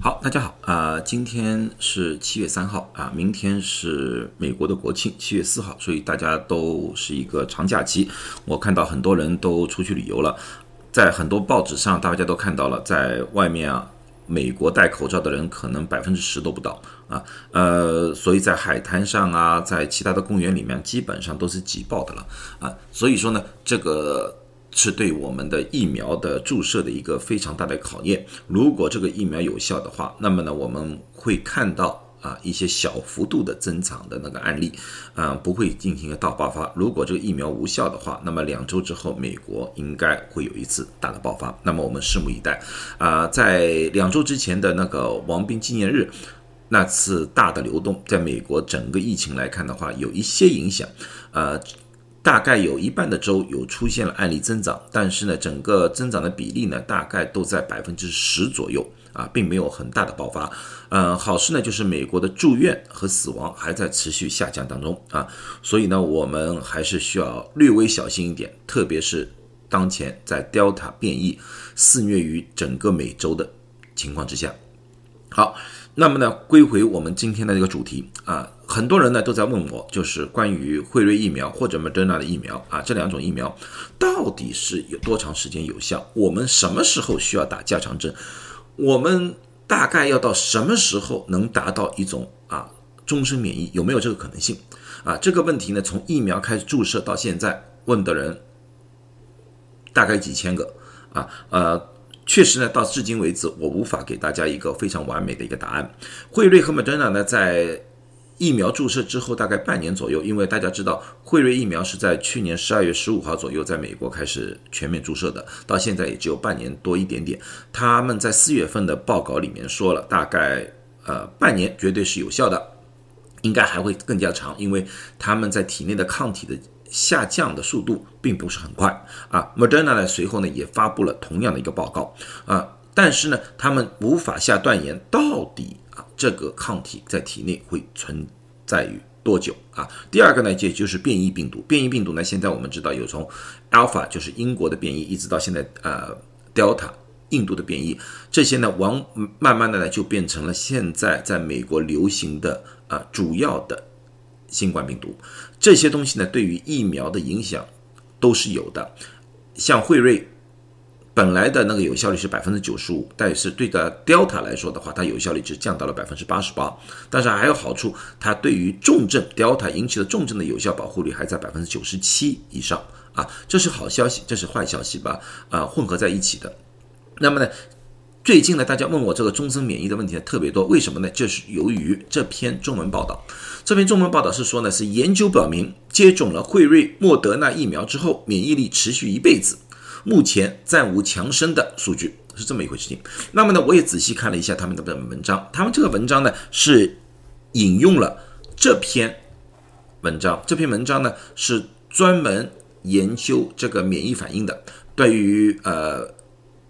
好，大家好啊、今天是七月三号啊，明天是美国的国庆，七月四号，所以大家都是一个长假期。我看到很多人都出去旅游了，在很多报纸上大家都看到了，在外面啊，美国戴口罩的人可能百分之十都不到啊，呃，所以在海滩上啊，在其他的公园里面，基本上都是挤爆的了啊，所以说呢，这个。是对我们的疫苗的注射的一个非常大的考验。如果这个疫苗有效的话，那么呢，我们会看到啊一些小幅度的增长的那个案例，啊不会进行一个大爆发。如果这个疫苗无效的话，那么两周之后，美国应该会有一次大的爆发。那么我们拭目以待。啊，在两周之前的那个王兵纪念日。那次大的流动，在美国整个疫情来看的话，有一些影响，呃，大概有一半的州有出现了案例增长，但是呢，整个增长的比例呢，大概都在百分之十左右啊，并没有很大的爆发。嗯，好事呢，就是美国的住院和死亡还在持续下降当中啊，所以呢，我们还是需要略微小心一点，特别是当前在 Delta 变异肆虐于整个美洲的情况之下。好，那么呢，归回我们今天的这个主题啊，很多人呢都在问我，就是关于辉瑞疫苗或者 Moderna 的疫苗啊，这两种疫苗到底是有多长时间有效？我们什么时候需要打加强针？我们大概要到什么时候能达到一种啊终身免疫？有没有这个可能性？啊，这个问题呢，从疫苗开始注射到现在，问的人大概几千个啊，呃。确实呢，到至今为止，我无法给大家一个非常完美的一个答案。辉瑞和 Moderna 呢，在疫苗注射之后大概半年左右，因为大家知道，辉瑞疫苗是在去年十二月十五号左右在美国开始全面注射的，到现在也只有半年多一点点。他们在四月份的报告里面说了，大概呃半年绝对是有效的，应该还会更加长，因为他们在体内的抗体的。下降的速度并不是很快啊，Moderna 呢随后呢也发布了同样的一个报告啊，但是呢他们无法下断言到底啊这个抗体在体内会存在于多久啊。第二个呢也就是变异病毒，变异病毒呢现在我们知道有从 Alpha 就是英国的变异，一直到现在呃 Delta 印度的变异，这些呢往慢慢的呢就变成了现在在美国流行的啊主要的。新冠病毒这些东西呢，对于疫苗的影响都是有的。像辉瑞本来的那个有效率是百分之九十五，但是对的 Delta 来说的话，它有效率只降到了百分之八十八。但是还有好处，它对于重症 Delta 引起的重症的有效保护率还在百分之九十七以上啊，这是好消息，这是坏消息吧？啊，混合在一起的。那么呢？最近呢，大家问我这个终身免疫的问题特别多，为什么呢？就是由于这篇中文报道，这篇中文报道是说呢，是研究表明，接种了辉瑞、莫德纳疫苗之后，免疫力持续一辈子，目前暂无强生的数据，是这么一回事情。那么呢，我也仔细看了一下他们的文章，他们这个文章呢是引用了这篇文章，这篇文章呢是专门研究这个免疫反应的，对于呃。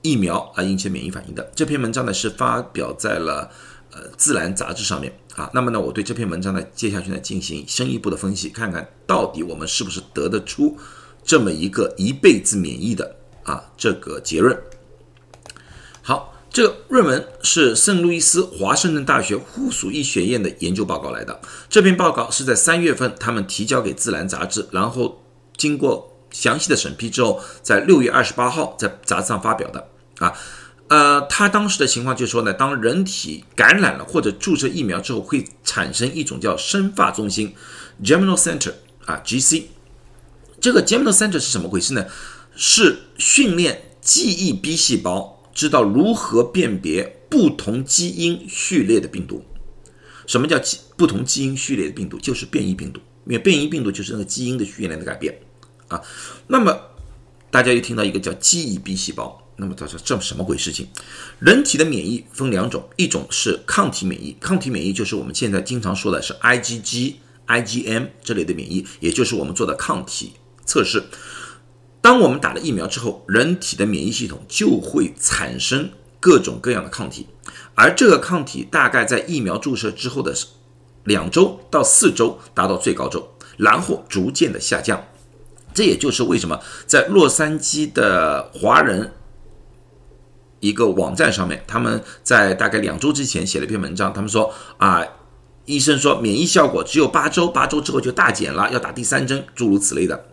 疫苗啊引起免疫反应的这篇文章呢是发表在了呃《自然》杂志上面啊。那么呢，我对这篇文章呢接下去呢进行深一步的分析，看看到底我们是不是得得出这么一个一辈子免疫的啊这个结论。好，这个论文是圣路易斯华盛顿大学附属医学院的研究报告来的。这篇报告是在三月份他们提交给《自然》杂志，然后经过。详细的审批之后，在六月二十八号在杂志上发表的啊，呃，他当时的情况就是说呢，当人体感染了或者注射疫苗之后，会产生一种叫生发中心 （germinal center） 啊，GC。这个 germinal center 是什么回事呢？是训练记忆 B 细胞知道如何辨别不同基因序列的病毒。什么叫基不同基因序列的病毒？就是变异病毒，因为变异病毒就是那个基因的序列的改变。啊，那么大家又听到一个叫记忆 B 细胞，那么他说这什么鬼事情？人体的免疫分两种，一种是抗体免疫，抗体免疫就是我们现在经常说的是 IgG、IgM 这类的免疫，也就是我们做的抗体测试。当我们打了疫苗之后，人体的免疫系统就会产生各种各样的抗体，而这个抗体大概在疫苗注射之后的两周到四周达到最高周，然后逐渐的下降。这也就是为什么在洛杉矶的华人一个网站上面，他们在大概两周之前写了一篇文章，他们说啊，医生说免疫效果只有八周，八周之后就大减了，要打第三针，诸如此类的。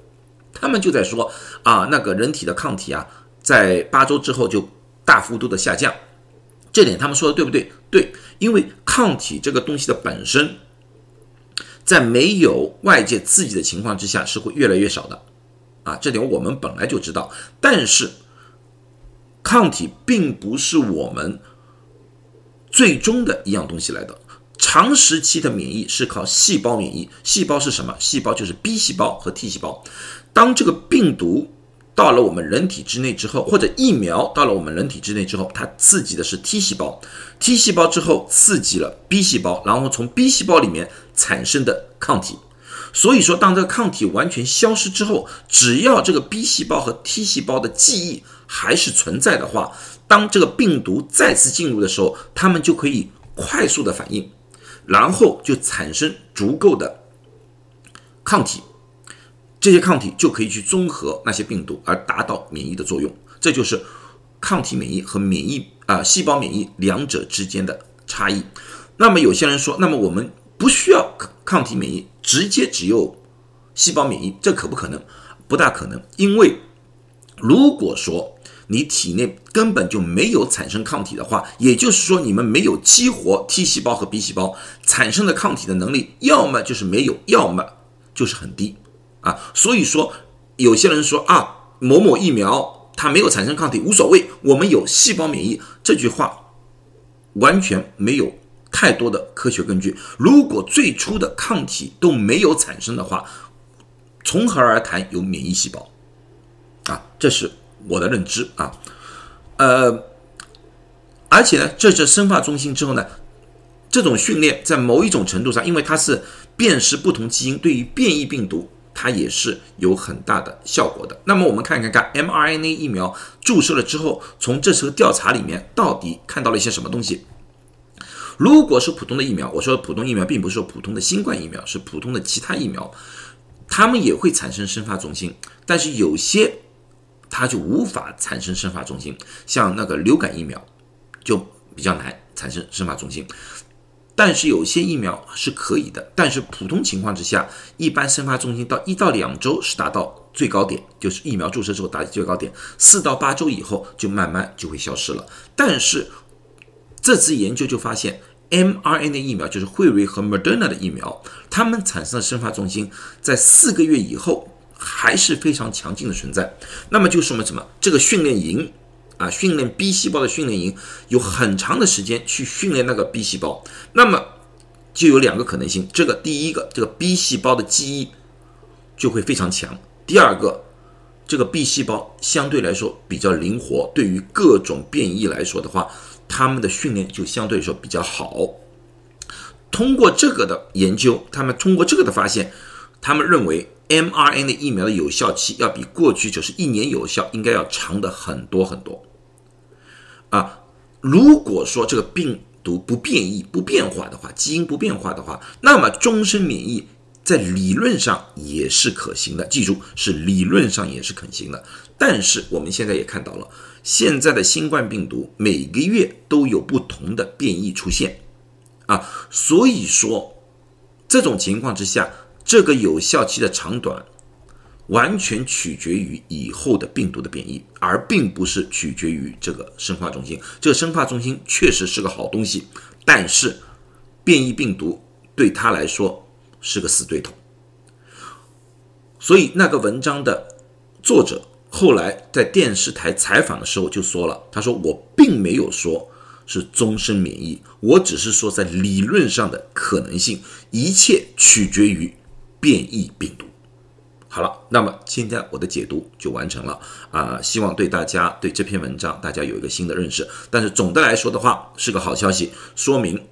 他们就在说啊，那个人体的抗体啊，在八周之后就大幅度的下降。这点他们说的对不对？对，因为抗体这个东西的本身，在没有外界刺激的情况之下是会越来越少的，啊，这点我们本来就知道。但是，抗体并不是我们最终的一样东西来的。长时期的免疫是靠细胞免疫，细胞是什么？细胞就是 B 细胞和 T 细胞。当这个病毒到了我们人体之内之后，或者疫苗到了我们人体之内之后，它刺激的是 T 细胞，T 细胞之后刺激了 B 细胞，然后从 B 细胞里面产生的抗体。所以说，当这个抗体完全消失之后，只要这个 B 细胞和 T 细胞的记忆还是存在的话，当这个病毒再次进入的时候，它们就可以快速的反应，然后就产生足够的抗体。这些抗体就可以去中和那些病毒，而达到免疫的作用。这就是抗体免疫和免疫啊细胞免疫两者之间的差异。那么有些人说，那么我们不需要抗抗体免疫，直接只有细胞免疫，这可不可能？不大可能。因为如果说你体内根本就没有产生抗体的话，也就是说你们没有激活 T 细胞和 B 细胞产生的抗体的能力，要么就是没有，要么就是很低。啊，所以说有些人说啊，某某疫苗它没有产生抗体无所谓，我们有细胞免疫，这句话完全没有太多的科学根据。如果最初的抗体都没有产生的话，从何而谈有免疫细胞？啊，这是我的认知啊。呃，而且呢，这是生化中心之后呢，这种训练在某一种程度上，因为它是辨识不同基因，对于变异病毒。它也是有很大的效果的。那么我们看看看 mRNA 疫苗注射了之后，从这次调查里面到底看到了一些什么东西？如果是普通的疫苗，我说普通疫苗并不是说普通的新冠疫苗，是普通的其他疫苗，它们也会产生生发中心，但是有些它就无法产生生发中心，像那个流感疫苗就比较难产生生发中心。但是有些疫苗是可以的，但是普通情况之下，一般生发中心到一到两周是达到最高点，就是疫苗注射之后达最高点，四到八周以后就慢慢就会消失了。但是这次研究就发现，mRNA 疫苗就是辉瑞和 Moderna 的疫苗，它们产生的生发中心在四个月以后还是非常强劲的存在。那么就说明什么？这个训练营。啊，训练 B 细胞的训练营有很长的时间去训练那个 B 细胞，那么就有两个可能性：这个第一个，这个 B 细胞的记忆就会非常强；第二个，这个 B 细胞相对来说比较灵活，对于各种变异来说的话，他们的训练就相对来说比较好。通过这个的研究，他们通过这个的发现，他们认为。mRNA 疫苗的有效期要比过去就是一年有效，应该要长的很多很多。啊，如果说这个病毒不变异、不变化的话，基因不变化的话，那么终身免疫在理论上也是可行的。记住，是理论上也是可行的。但是我们现在也看到了，现在的新冠病毒每个月都有不同的变异出现，啊，所以说这种情况之下。这个有效期的长短，完全取决于以后的病毒的变异，而并不是取决于这个生化中心。这个生化中心确实是个好东西，但是变异病毒对他来说是个死对头。所以那个文章的作者后来在电视台采访的时候就说了：“他说我并没有说。”是终身免疫，我只是说在理论上的可能性，一切取决于。变异病毒，好了，那么今天我的解读就完成了啊，希望对大家对这篇文章大家有一个新的认识。但是总的来说的话，是个好消息，说明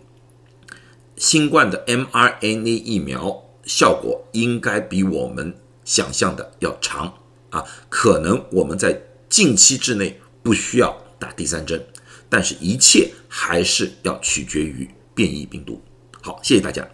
新冠的 mRNA 疫苗效果应该比我们想象的要长啊，可能我们在近期之内不需要打第三针，但是一切还是要取决于变异病毒。好，谢谢大家。